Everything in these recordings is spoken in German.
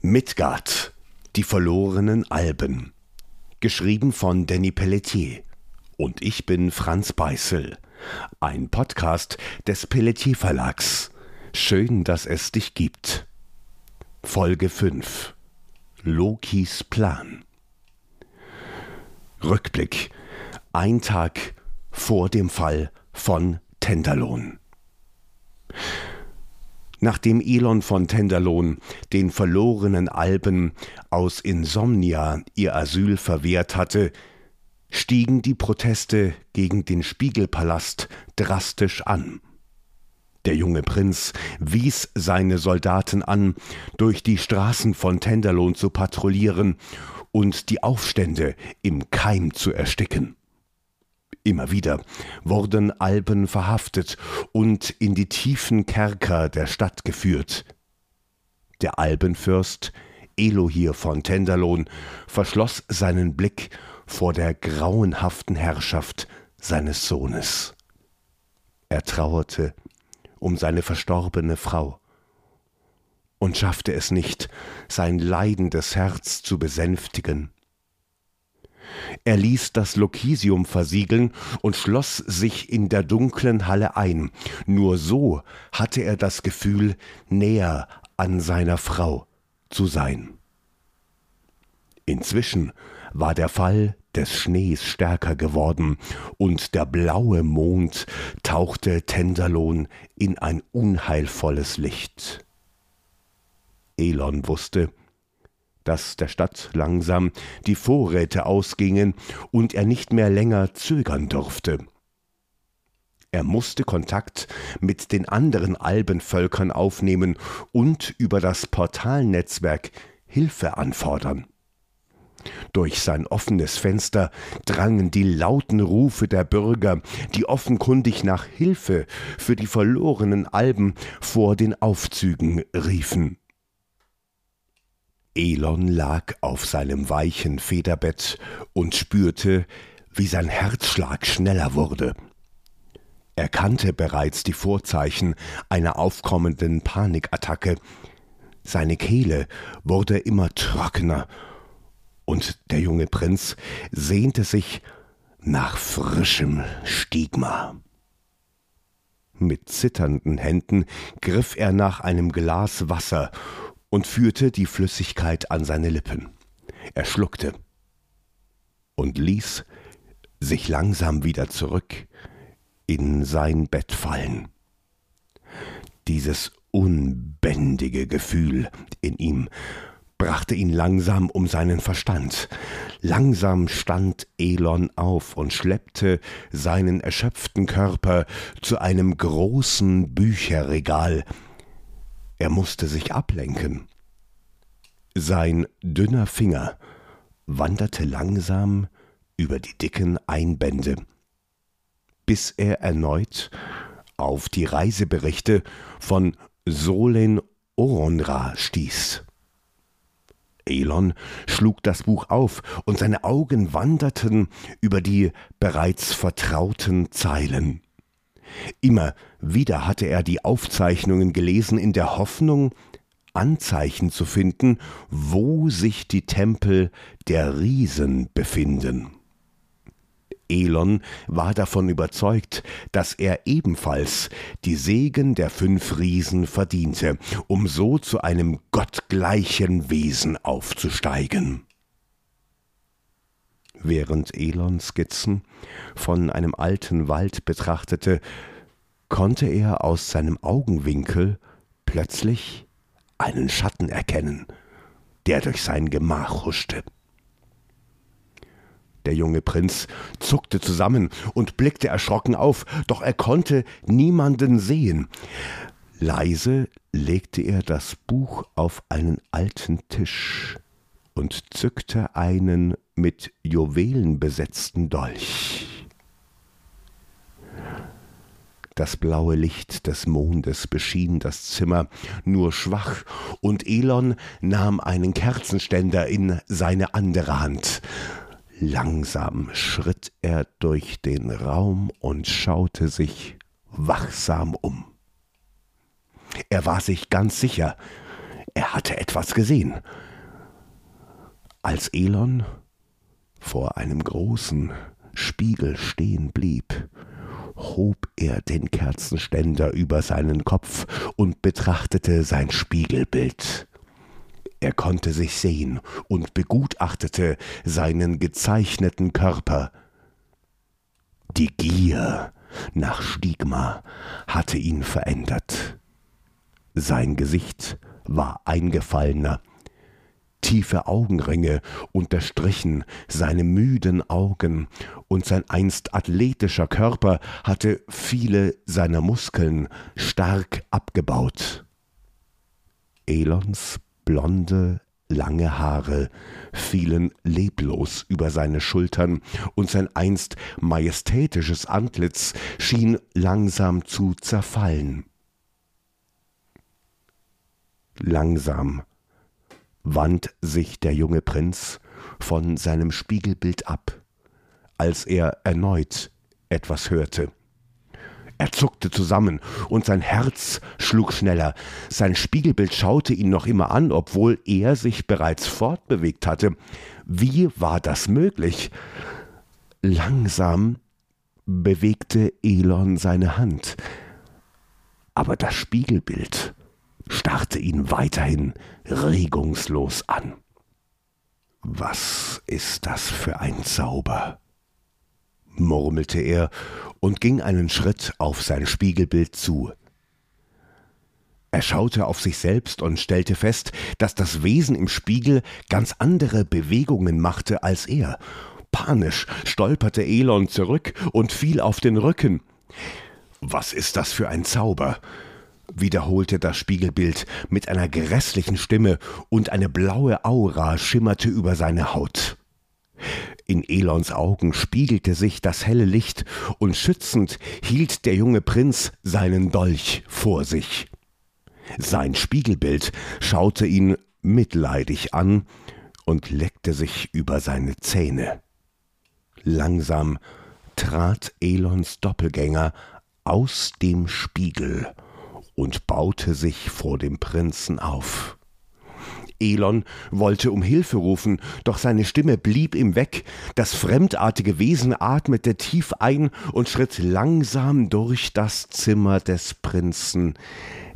Midgard, die verlorenen Alben. Geschrieben von Danny Pelletier. Und ich bin Franz Beißel. Ein Podcast des Pelletier Verlags. Schön, dass es dich gibt. Folge 5. Lokis Plan. Rückblick. Ein Tag vor dem Fall von Tenderlohn. Nachdem Elon von Tenderlohn den verlorenen Alben aus Insomnia ihr Asyl verwehrt hatte, stiegen die Proteste gegen den Spiegelpalast drastisch an. Der junge Prinz wies seine Soldaten an, durch die Straßen von Tenderlohn zu patrouillieren und die Aufstände im Keim zu ersticken. Immer wieder wurden Alben verhaftet und in die tiefen Kerker der Stadt geführt. Der Albenfürst Elohir von Tenderlohn verschloss seinen Blick vor der grauenhaften Herrschaft seines Sohnes. Er trauerte um seine verstorbene Frau und schaffte es nicht, sein leidendes Herz zu besänftigen. Er ließ das Lokisium versiegeln und schloss sich in der dunklen Halle ein. Nur so hatte er das Gefühl, näher an seiner Frau zu sein. Inzwischen war der Fall des Schnees stärker geworden, und der blaue Mond tauchte Tenderlohn in ein unheilvolles Licht. Elon wusste, dass der Stadt langsam die Vorräte ausgingen und er nicht mehr länger zögern durfte. Er musste Kontakt mit den anderen Albenvölkern aufnehmen und über das Portalnetzwerk Hilfe anfordern. Durch sein offenes Fenster drangen die lauten Rufe der Bürger, die offenkundig nach Hilfe für die verlorenen Alben vor den Aufzügen riefen. Elon lag auf seinem weichen Federbett und spürte, wie sein Herzschlag schneller wurde. Er kannte bereits die Vorzeichen einer aufkommenden Panikattacke. Seine Kehle wurde immer trockener, und der junge Prinz sehnte sich nach frischem Stigma. Mit zitternden Händen griff er nach einem Glas Wasser und führte die Flüssigkeit an seine Lippen. Er schluckte und ließ sich langsam wieder zurück in sein Bett fallen. Dieses unbändige Gefühl in ihm brachte ihn langsam um seinen Verstand. Langsam stand Elon auf und schleppte seinen erschöpften Körper zu einem großen Bücherregal, er musste sich ablenken. Sein dünner Finger wanderte langsam über die dicken Einbände, bis er erneut auf die Reiseberichte von Solen Oronra stieß. Elon schlug das Buch auf und seine Augen wanderten über die bereits vertrauten Zeilen. Immer wieder hatte er die Aufzeichnungen gelesen in der Hoffnung, Anzeichen zu finden, wo sich die Tempel der Riesen befinden. Elon war davon überzeugt, dass er ebenfalls die Segen der fünf Riesen verdiente, um so zu einem gottgleichen Wesen aufzusteigen. Während Elon Skizzen von einem alten Wald betrachtete, konnte er aus seinem Augenwinkel plötzlich einen Schatten erkennen, der durch sein Gemach huschte. Der junge Prinz zuckte zusammen und blickte erschrocken auf, doch er konnte niemanden sehen. Leise legte er das Buch auf einen alten Tisch und zückte einen mit Juwelen besetzten Dolch. Das blaue Licht des Mondes beschien das Zimmer nur schwach, und Elon nahm einen Kerzenständer in seine andere Hand. Langsam schritt er durch den Raum und schaute sich wachsam um. Er war sich ganz sicher, Er hatte etwas gesehen. Als Elon vor einem großen Spiegel stehen blieb, hob er den Kerzenständer über seinen Kopf und betrachtete sein Spiegelbild. Er konnte sich sehen und begutachtete seinen gezeichneten Körper. Die Gier nach Stigma hatte ihn verändert. Sein Gesicht war eingefallener, Tiefe Augenringe unterstrichen seine müden Augen, und sein einst athletischer Körper hatte viele seiner Muskeln stark abgebaut. Elons blonde, lange Haare fielen leblos über seine Schultern, und sein einst majestätisches Antlitz schien langsam zu zerfallen. Langsam wand sich der junge Prinz von seinem Spiegelbild ab, als er erneut etwas hörte. Er zuckte zusammen und sein Herz schlug schneller. Sein Spiegelbild schaute ihn noch immer an, obwohl er sich bereits fortbewegt hatte. Wie war das möglich? Langsam bewegte Elon seine Hand. Aber das Spiegelbild starrte ihn weiterhin regungslos an. Was ist das für ein Zauber? murmelte er und ging einen Schritt auf sein Spiegelbild zu. Er schaute auf sich selbst und stellte fest, dass das Wesen im Spiegel ganz andere Bewegungen machte als er. Panisch stolperte Elon zurück und fiel auf den Rücken. Was ist das für ein Zauber? Wiederholte das Spiegelbild mit einer grässlichen Stimme, und eine blaue Aura schimmerte über seine Haut. In Elons Augen spiegelte sich das helle Licht, und schützend hielt der junge Prinz seinen Dolch vor sich. Sein Spiegelbild schaute ihn mitleidig an und leckte sich über seine Zähne. Langsam trat Elons Doppelgänger aus dem Spiegel und baute sich vor dem Prinzen auf. Elon wollte um Hilfe rufen, doch seine Stimme blieb ihm weg. Das fremdartige Wesen atmete tief ein und schritt langsam durch das Zimmer des Prinzen.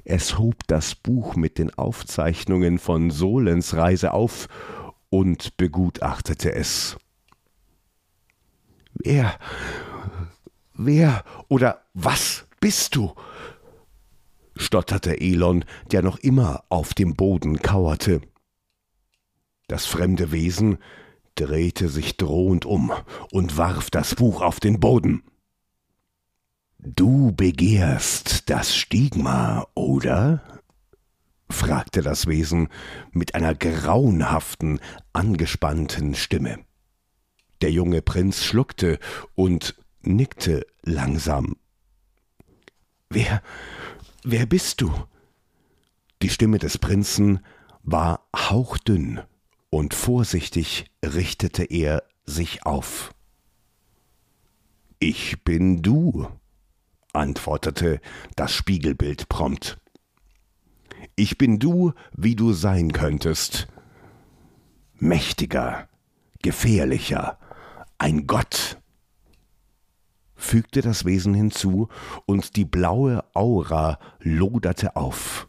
Es hob das Buch mit den Aufzeichnungen von Solens Reise auf und begutachtete es. Wer, wer oder was bist du? Stotterte Elon, der noch immer auf dem Boden kauerte. Das fremde Wesen drehte sich drohend um und warf das Buch auf den Boden. Du begehrst das Stigma, oder? fragte das Wesen mit einer grauenhaften, angespannten Stimme. Der junge Prinz schluckte und nickte langsam. Wer, Wer bist du? Die Stimme des Prinzen war hauchdünn, und vorsichtig richtete er sich auf. Ich bin du, antwortete das Spiegelbild prompt. Ich bin du, wie du sein könntest. Mächtiger, gefährlicher, ein Gott fügte das Wesen hinzu, und die blaue Aura loderte auf.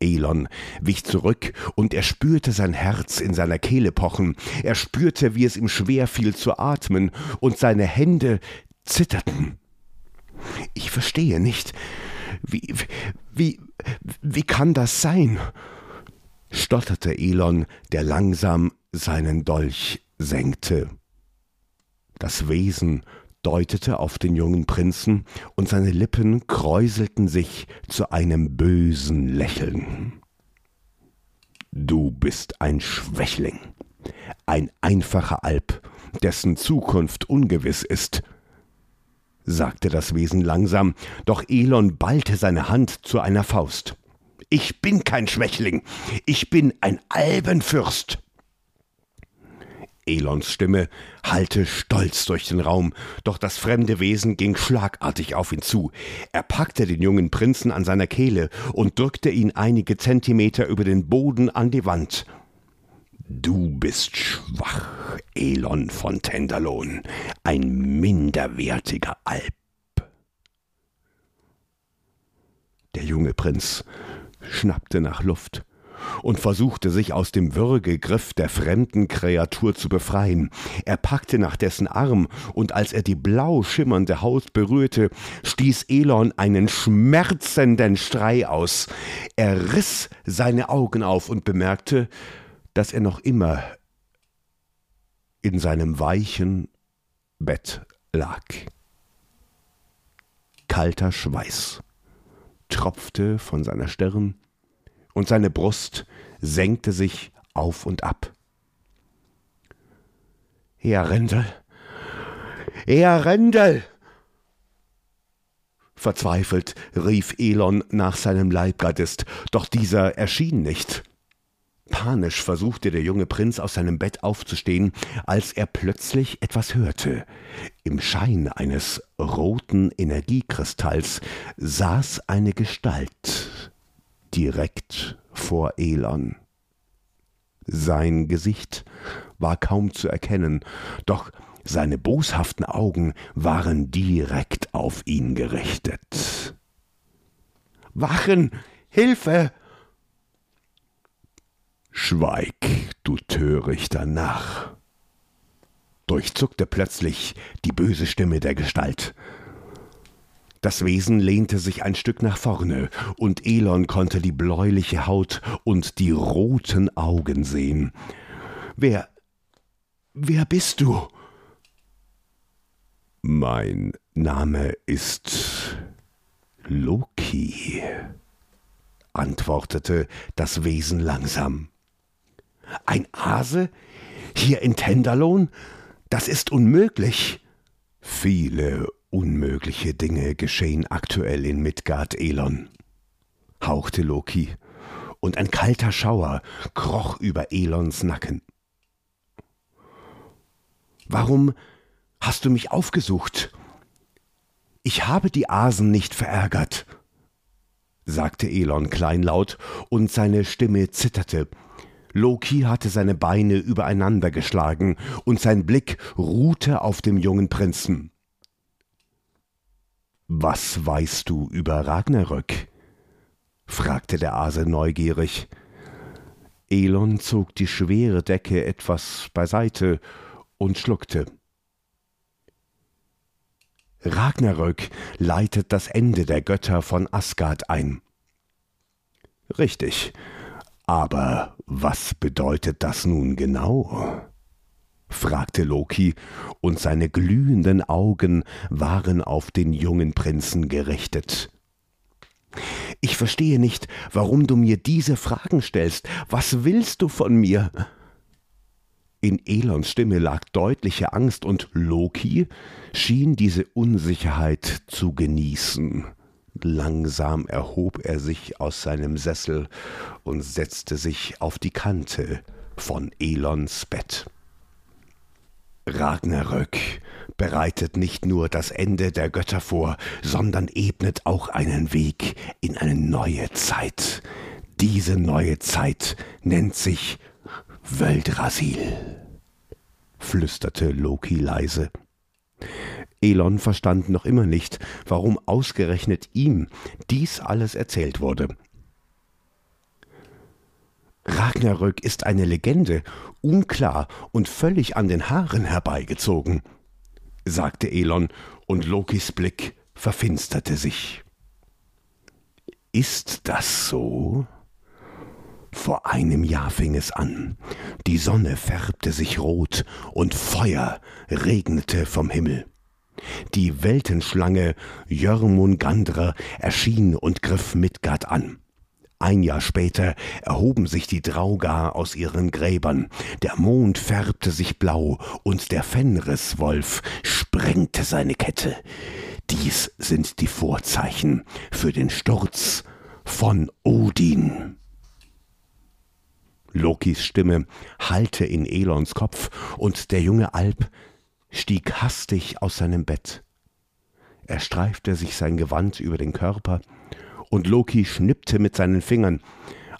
Elon wich zurück, und er spürte sein Herz in seiner Kehle pochen, er spürte, wie es ihm schwer fiel zu atmen, und seine Hände zitterten. Ich verstehe nicht. Wie, wie, wie kann das sein? stotterte Elon, der langsam seinen Dolch senkte. Das Wesen deutete auf den jungen Prinzen, und seine Lippen kräuselten sich zu einem bösen Lächeln. Du bist ein Schwächling, ein einfacher Alp, dessen Zukunft ungewiss ist, sagte das Wesen langsam, doch Elon ballte seine Hand zu einer Faust. Ich bin kein Schwächling, ich bin ein Albenfürst. Elons Stimme hallte stolz durch den Raum, doch das fremde Wesen ging schlagartig auf ihn zu. Er packte den jungen Prinzen an seiner Kehle und drückte ihn einige Zentimeter über den Boden an die Wand. Du bist schwach, Elon von Tenderlohn, ein minderwertiger Alp. Der junge Prinz schnappte nach Luft und versuchte sich aus dem Würgegriff der fremden Kreatur zu befreien. Er packte nach dessen Arm, und als er die blau schimmernde Haut berührte, stieß Elon einen schmerzenden Schrei aus. Er riss seine Augen auf und bemerkte, dass er noch immer in seinem weichen Bett lag. Kalter Schweiß tropfte von seiner Stirn, und seine Brust senkte sich auf und ab. Herr Rendel, Herr Rendel! Verzweifelt rief Elon nach seinem Leibgardist, doch dieser erschien nicht. Panisch versuchte der junge Prinz aus seinem Bett aufzustehen, als er plötzlich etwas hörte. Im Schein eines roten Energiekristalls saß eine Gestalt direkt vor Elon. Sein Gesicht war kaum zu erkennen, doch seine boshaften Augen waren direkt auf ihn gerichtet. Wachen! Hilfe! Schweig, du törichter Narr! durchzuckte plötzlich die böse Stimme der Gestalt. Das Wesen lehnte sich ein Stück nach vorne, und Elon konnte die bläuliche Haut und die roten Augen sehen. Wer. Wer bist du? Mein Name ist Loki, antwortete das Wesen langsam. Ein Hase? Hier in Tenderlohn? Das ist unmöglich. Viele Unmögliche Dinge geschehen aktuell in Midgard Elon, hauchte Loki, und ein kalter Schauer kroch über Elons Nacken. Warum hast du mich aufgesucht? Ich habe die Asen nicht verärgert, sagte Elon kleinlaut, und seine Stimme zitterte. Loki hatte seine Beine übereinander geschlagen, und sein Blick ruhte auf dem jungen Prinzen. Was weißt du über Ragnarök? fragte der Ase neugierig. Elon zog die schwere Decke etwas beiseite und schluckte. Ragnarök leitet das Ende der Götter von Asgard ein. Richtig. Aber was bedeutet das nun genau? Fragte Loki, und seine glühenden Augen waren auf den jungen Prinzen gerichtet. Ich verstehe nicht, warum du mir diese Fragen stellst. Was willst du von mir? In Elons Stimme lag deutliche Angst, und Loki schien diese Unsicherheit zu genießen. Langsam erhob er sich aus seinem Sessel und setzte sich auf die Kante von Elons Bett. Ragnarök bereitet nicht nur das Ende der Götter vor, sondern ebnet auch einen Weg in eine neue Zeit. Diese neue Zeit nennt sich Wöldrasil, flüsterte Loki leise. Elon verstand noch immer nicht, warum ausgerechnet ihm dies alles erzählt wurde. Ragnarök ist eine Legende, unklar und völlig an den Haaren herbeigezogen, sagte Elon, und Lokis Blick verfinsterte sich. Ist das so? Vor einem Jahr fing es an. Die Sonne färbte sich rot und Feuer regnete vom Himmel. Die Weltenschlange Jörmungandr erschien und griff Midgard an. Ein Jahr später erhoben sich die Draugar aus ihren Gräbern, der Mond färbte sich blau und der Fenriswolf sprengte seine Kette. Dies sind die Vorzeichen für den Sturz von Odin. Lokis Stimme hallte in Elons Kopf, und der junge Alp stieg hastig aus seinem Bett. Er streifte sich sein Gewand über den Körper, und Loki schnippte mit seinen Fingern.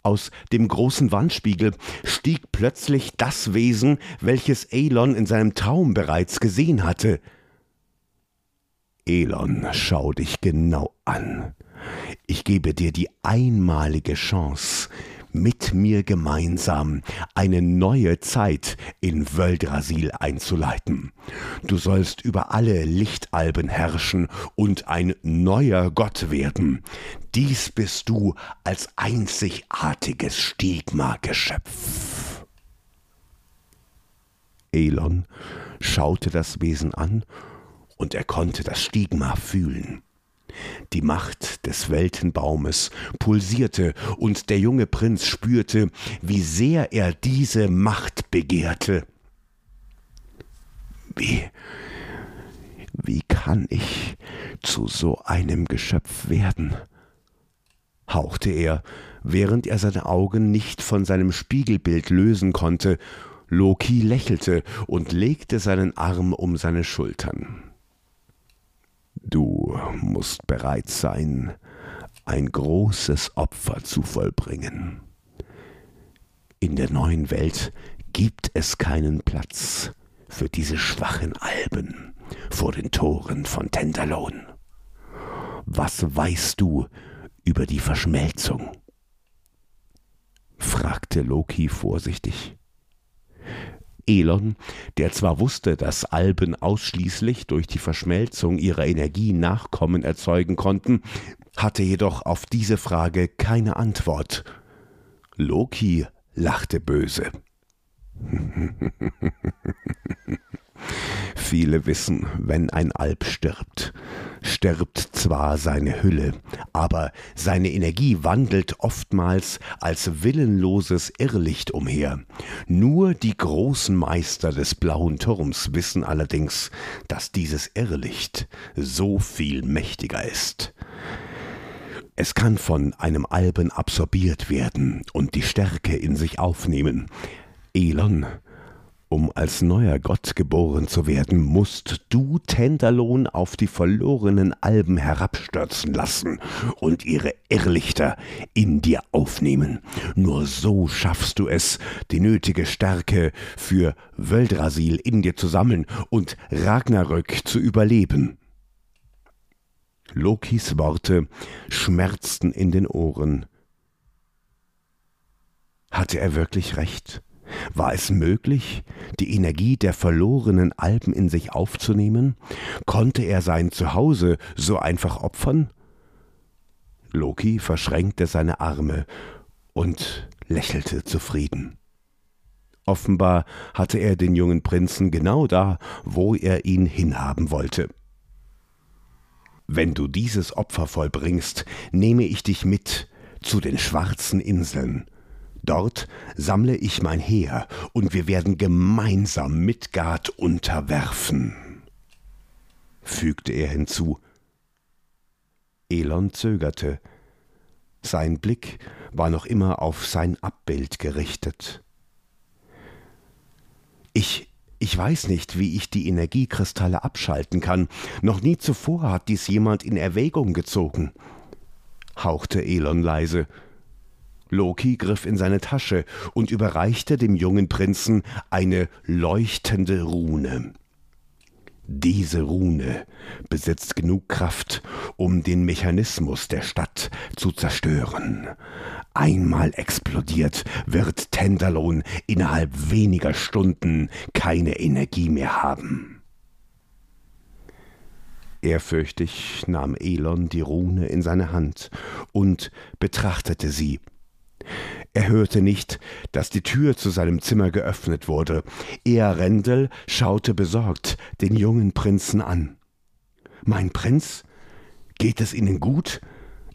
Aus dem großen Wandspiegel stieg plötzlich das Wesen, welches Elon in seinem Traum bereits gesehen hatte. Elon, schau dich genau an. Ich gebe dir die einmalige Chance, mit mir gemeinsam eine neue Zeit in Wöldrasil einzuleiten. Du sollst über alle Lichtalben herrschen und ein neuer Gott werden. Dies bist du als einzigartiges Stigma-Geschöpf. Elon schaute das Wesen an und er konnte das Stigma fühlen. Die Macht des Weltenbaumes pulsierte, und der junge Prinz spürte, wie sehr er diese Macht begehrte. Wie, wie kann ich zu so einem Geschöpf werden? hauchte er, während er seine Augen nicht von seinem Spiegelbild lösen konnte. Loki lächelte und legte seinen Arm um seine Schultern. Du musst bereit sein, ein großes Opfer zu vollbringen. In der neuen Welt gibt es keinen Platz für diese schwachen Alben vor den Toren von Tenderlohn. Was weißt du über die Verschmelzung? fragte Loki vorsichtig. Elon, der zwar wusste, dass Alben ausschließlich durch die Verschmelzung ihrer Energie Nachkommen erzeugen konnten, hatte jedoch auf diese Frage keine Antwort. Loki lachte böse. Viele wissen, wenn ein Alp stirbt, stirbt zwar seine Hülle, aber seine Energie wandelt oftmals als willenloses Irrlicht umher. Nur die großen Meister des blauen Turms wissen allerdings, dass dieses Irrlicht so viel mächtiger ist. Es kann von einem Alben absorbiert werden und die Stärke in sich aufnehmen. Elon um als neuer Gott geboren zu werden, musst du Tenderlohn auf die verlorenen Alben herabstürzen lassen und ihre Irrlichter in dir aufnehmen. Nur so schaffst du es, die nötige Stärke für Wöldrasil in dir zu sammeln und Ragnarök zu überleben. Lokis Worte schmerzten in den Ohren. Hatte er wirklich recht? War es möglich, die Energie der verlorenen Alpen in sich aufzunehmen? Konnte er sein Zuhause so einfach opfern? Loki verschränkte seine Arme und lächelte zufrieden. Offenbar hatte er den jungen Prinzen genau da, wo er ihn hinhaben wollte. Wenn du dieses Opfer vollbringst, nehme ich dich mit zu den schwarzen Inseln, Dort sammle ich mein Heer, und wir werden gemeinsam Midgard unterwerfen, fügte er hinzu. Elon zögerte. Sein Blick war noch immer auf sein Abbild gerichtet. Ich, ich weiß nicht, wie ich die Energiekristalle abschalten kann. Noch nie zuvor hat dies jemand in Erwägung gezogen, hauchte Elon leise. Loki griff in seine Tasche und überreichte dem jungen Prinzen eine leuchtende Rune. Diese Rune besitzt genug Kraft, um den Mechanismus der Stadt zu zerstören. Einmal explodiert, wird Tenderlohn innerhalb weniger Stunden keine Energie mehr haben. Ehrfürchtig nahm Elon die Rune in seine Hand und betrachtete sie er hörte nicht, dass die Tür zu seinem Zimmer geöffnet wurde. Earendel schaute besorgt den jungen Prinzen an. Mein Prinz? Geht es Ihnen gut?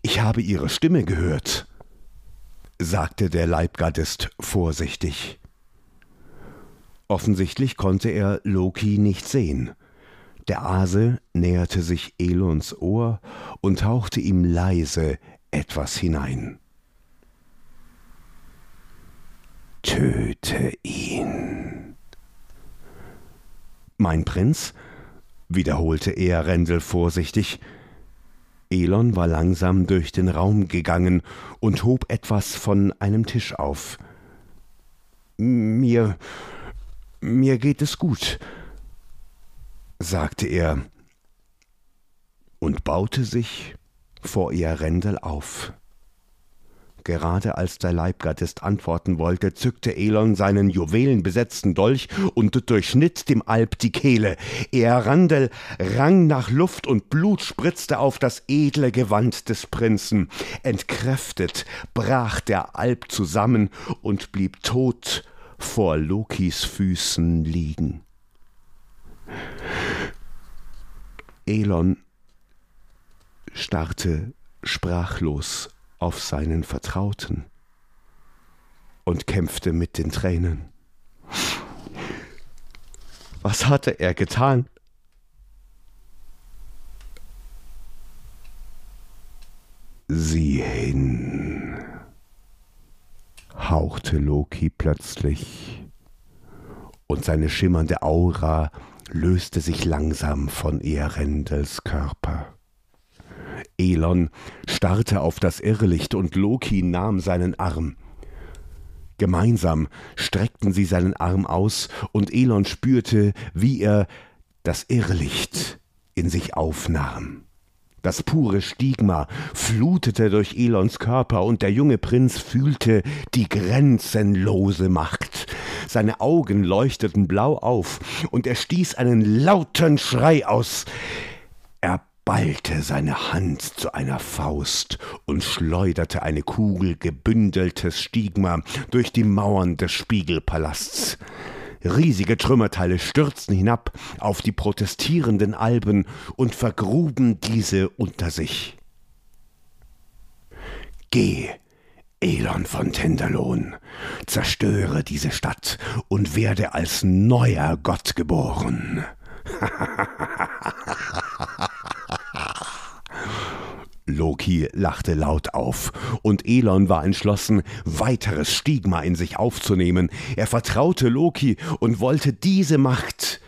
Ich habe Ihre Stimme gehört, sagte der Leibgardist vorsichtig. Offensichtlich konnte er Loki nicht sehen. Der Ase näherte sich Elons Ohr und hauchte ihm leise etwas hinein. Töte ihn. Mein Prinz? wiederholte er Rendel vorsichtig. Elon war langsam durch den Raum gegangen und hob etwas von einem Tisch auf. Mir. mir geht es gut, sagte er und baute sich vor ihr Rändel auf. Gerade als der Leibgardist antworten wollte, zückte Elon seinen juwelenbesetzten Dolch und durchschnitt dem Alp die Kehle. Er Randel rang nach Luft und Blut spritzte auf das edle Gewand des Prinzen. Entkräftet brach der Alp zusammen und blieb tot vor Lokis Füßen liegen. Elon starrte sprachlos auf seinen Vertrauten und kämpfte mit den Tränen. Was hatte er getan? Sieh hin, hauchte Loki plötzlich, und seine schimmernde Aura löste sich langsam von Earendels Körper. Elon starrte auf das Irrlicht und Loki nahm seinen Arm. Gemeinsam streckten sie seinen Arm aus und Elon spürte, wie er das Irrlicht in sich aufnahm. Das pure Stigma flutete durch Elons Körper und der junge Prinz fühlte die grenzenlose Macht. Seine Augen leuchteten blau auf und er stieß einen lauten Schrei aus. Er ballte seine Hand zu einer Faust und schleuderte eine Kugel gebündeltes Stigma durch die Mauern des Spiegelpalasts. Riesige Trümmerteile stürzten hinab auf die protestierenden Alben und vergruben diese unter sich. Geh, Elon von Tenderlohn, zerstöre diese Stadt und werde als neuer Gott geboren. Loki lachte laut auf, und Elon war entschlossen, weiteres Stigma in sich aufzunehmen. Er vertraute Loki und wollte diese Macht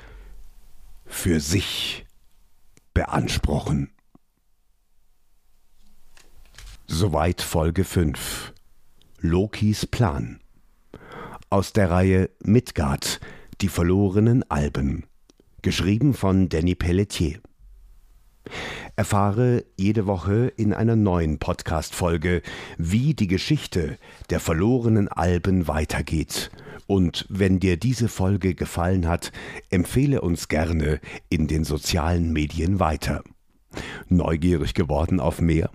für sich beanspruchen. Soweit Folge 5. Lokis Plan. Aus der Reihe Midgard, die verlorenen Alben. Geschrieben von Danny Pelletier. Erfahre jede Woche in einer neuen Podcast-Folge, wie die Geschichte der verlorenen Alben weitergeht. Und wenn dir diese Folge gefallen hat, empfehle uns gerne in den sozialen Medien weiter. Neugierig geworden auf mehr?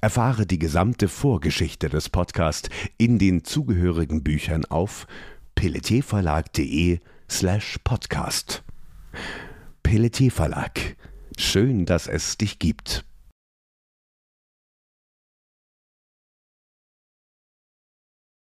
Erfahre die gesamte Vorgeschichte des Podcasts in den zugehörigen Büchern auf pelletierverlag.de slash podcast. Pelletier Verlag Schön, dass es dich gibt.